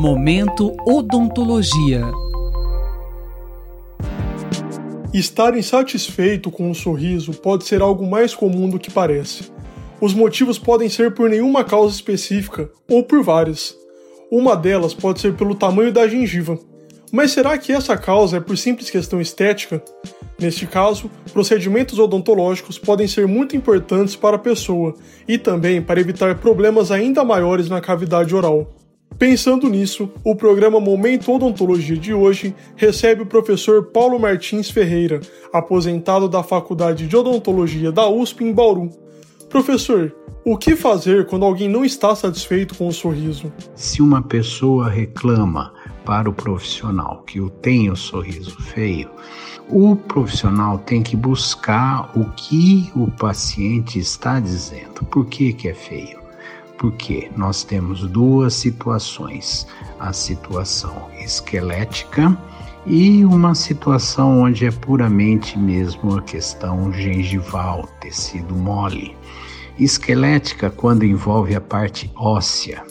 Momento Odontologia. Estar insatisfeito com um sorriso pode ser algo mais comum do que parece. Os motivos podem ser por nenhuma causa específica ou por várias. Uma delas pode ser pelo tamanho da gengiva. Mas será que essa causa é por simples questão estética? Neste caso, procedimentos odontológicos podem ser muito importantes para a pessoa e também para evitar problemas ainda maiores na cavidade oral. Pensando nisso, o programa Momento Odontologia de hoje recebe o professor Paulo Martins Ferreira, aposentado da Faculdade de Odontologia da USP em Bauru. Professor, o que fazer quando alguém não está satisfeito com o sorriso? Se uma pessoa reclama para o profissional que o tem o sorriso feio, o profissional tem que buscar o que o paciente está dizendo. Por que, que é feio? Porque nós temos duas situações: a situação esquelética e uma situação onde é puramente mesmo a questão gengival, tecido mole. Esquelética quando envolve a parte óssea.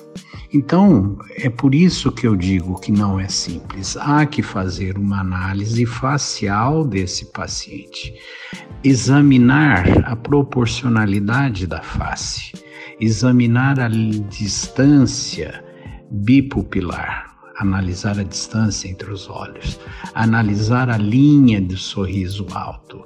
Então, é por isso que eu digo que não é simples. Há que fazer uma análise facial desse paciente, examinar a proporcionalidade da face, examinar a distância bipupilar, analisar a distância entre os olhos, analisar a linha do sorriso alto,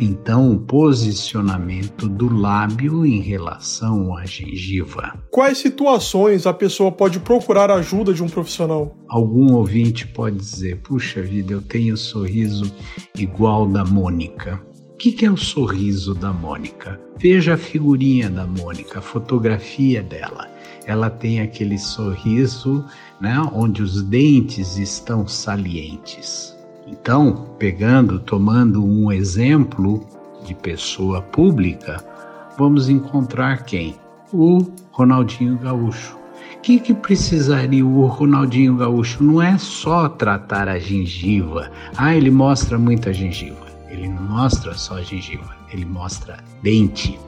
então o posicionamento do lábio em relação à gengiva. Quais situações a pessoa pode procurar ajuda de um profissional? Algum ouvinte pode dizer: puxa vida, eu tenho sorriso igual da Mônica. O que, que é o sorriso da Mônica? Veja a figurinha da Mônica, a fotografia dela. Ela tem aquele sorriso né, onde os dentes estão salientes. Então, pegando, tomando um exemplo de pessoa pública, vamos encontrar quem? O Ronaldinho Gaúcho. O que, que precisaria o Ronaldinho Gaúcho? Não é só tratar a gengiva. Ah, ele mostra muita gengiva. Ele não mostra só gengiva, ele mostra dente.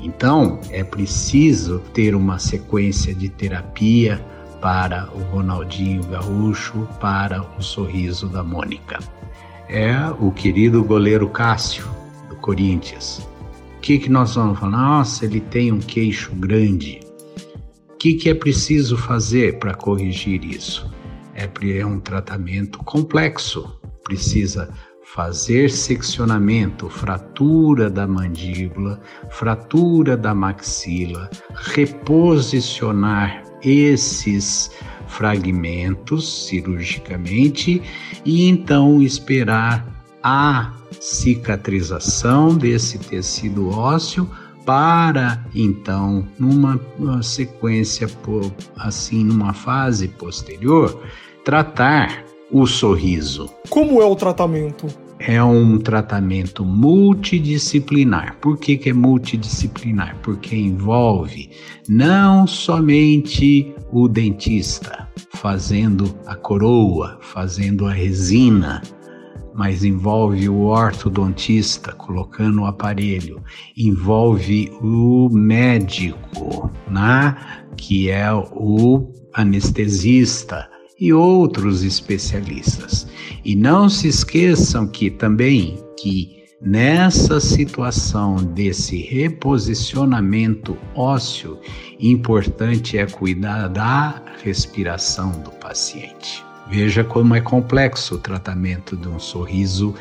Então, é preciso ter uma sequência de terapia para o Ronaldinho Gaúcho, para o sorriso da Mônica. É o querido goleiro Cássio, do Corinthians. O que, que nós vamos falar? Nossa, ele tem um queixo grande. O que, que é preciso fazer para corrigir isso? É, é um tratamento complexo. Precisa fazer seccionamento, fratura da mandíbula, fratura da maxila, reposicionar esses fragmentos cirurgicamente e então esperar a cicatrização desse tecido ósseo para então numa sequência assim numa fase posterior tratar o sorriso. Como é o tratamento? é um tratamento multidisciplinar. Por que, que é multidisciplinar? Porque envolve não somente o dentista fazendo a coroa, fazendo a resina, mas envolve o ortodontista colocando o aparelho, envolve o médico, né? que é o anestesista e outros especialistas. E não se esqueçam que também que nessa situação desse reposicionamento ósseo, importante é cuidar da respiração do paciente. Veja como é complexo o tratamento de um sorriso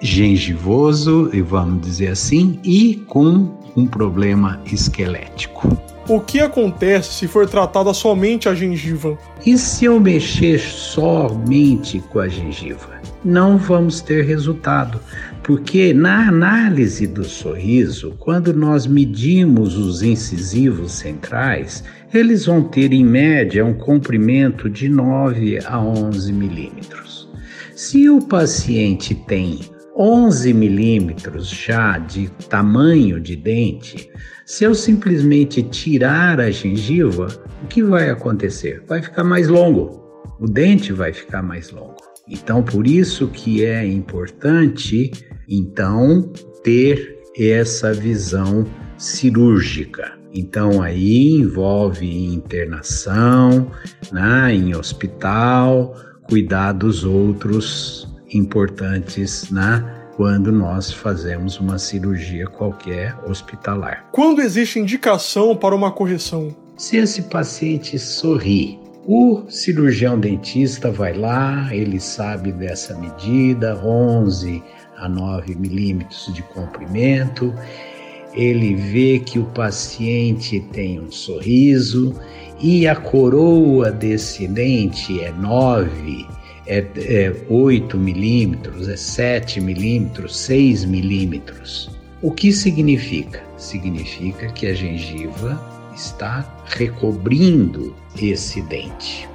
gengivoso, e vamos dizer assim, e com um problema esquelético. O que acontece se for tratada somente a gengiva? E se eu mexer somente com a gengiva? Não vamos ter resultado, porque na análise do sorriso, quando nós medimos os incisivos centrais, eles vão ter em média um comprimento de 9 a 11 milímetros. Se o paciente tem 11 milímetros já de tamanho de dente, se eu simplesmente tirar a gengiva, o que vai acontecer? Vai ficar mais longo. O dente vai ficar mais longo. Então, por isso que é importante, então, ter essa visão cirúrgica. Então aí envolve internação, né, em hospital, cuidados outros importantes, né, quando nós fazemos uma cirurgia qualquer hospitalar. Quando existe indicação para uma correção? Se esse paciente sorri, o cirurgião dentista vai lá, ele sabe dessa medida, 11 a 9 milímetros de comprimento, ele vê que o paciente tem um sorriso e a coroa desse dente é 9 é, é 8 milímetros, é 7 milímetros, 6 milímetros. O que significa? Significa que a gengiva está recobrindo esse dente.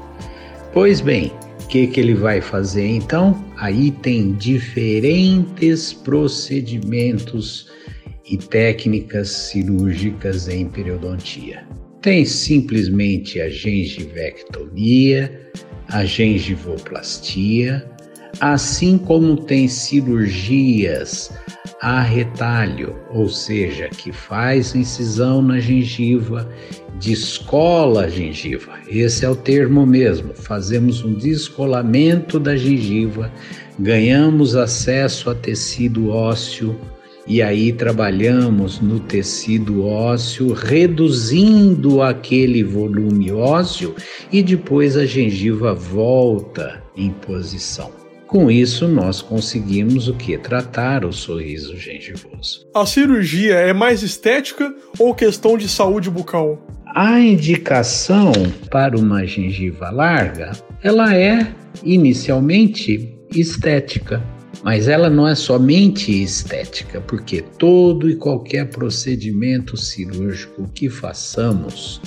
Pois bem, o que, que ele vai fazer então? Aí tem diferentes procedimentos e técnicas cirúrgicas em periodontia. Tem simplesmente a gengivectomia, a gengivoplastia, assim como tem cirurgias a retalho, ou seja, que faz incisão na gengiva, descola a gengiva. Esse é o termo mesmo. Fazemos um descolamento da gengiva, ganhamos acesso a tecido ósseo e aí trabalhamos no tecido ósseo, reduzindo aquele volume ósseo e depois a gengiva volta em posição. Com isso, nós conseguimos o que? Tratar o sorriso gengivoso. A cirurgia é mais estética ou questão de saúde bucal? A indicação para uma gengiva larga, ela é inicialmente estética. Mas ela não é somente estética, porque todo e qualquer procedimento cirúrgico que façamos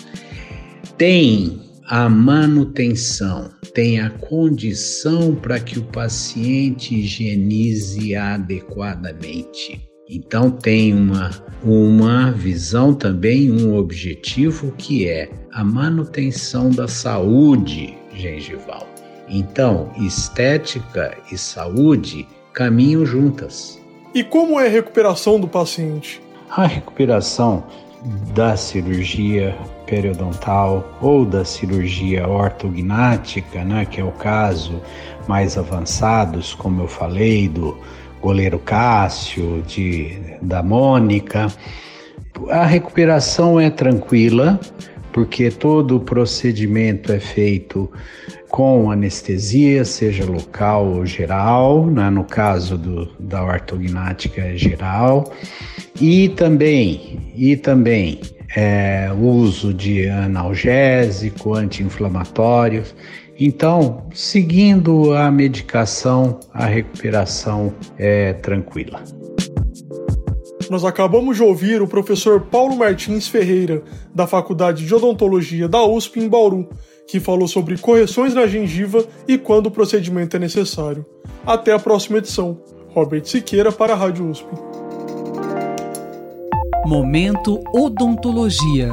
tem a manutenção, tem a condição para que o paciente higienize adequadamente. Então tem uma, uma visão também, um objetivo que é a manutenção da saúde gengival. Então, estética e saúde caminham juntas. E como é a recuperação do paciente? A recuperação da cirurgia periodontal ou da cirurgia ortognática, né, que é o caso mais avançados, como eu falei, do goleiro Cássio, de, da Mônica. A recuperação é tranquila, porque todo o procedimento é feito com anestesia, seja local ou geral, né? no caso do, da ortognática geral, e também, e também é, uso de analgésico, anti-inflamatório. Então, seguindo a medicação, a recuperação é tranquila. Nós acabamos de ouvir o professor Paulo Martins Ferreira, da Faculdade de Odontologia da USP em Bauru, que falou sobre correções na gengiva e quando o procedimento é necessário. Até a próxima edição. Robert Siqueira para a Rádio USP. Momento Odontologia.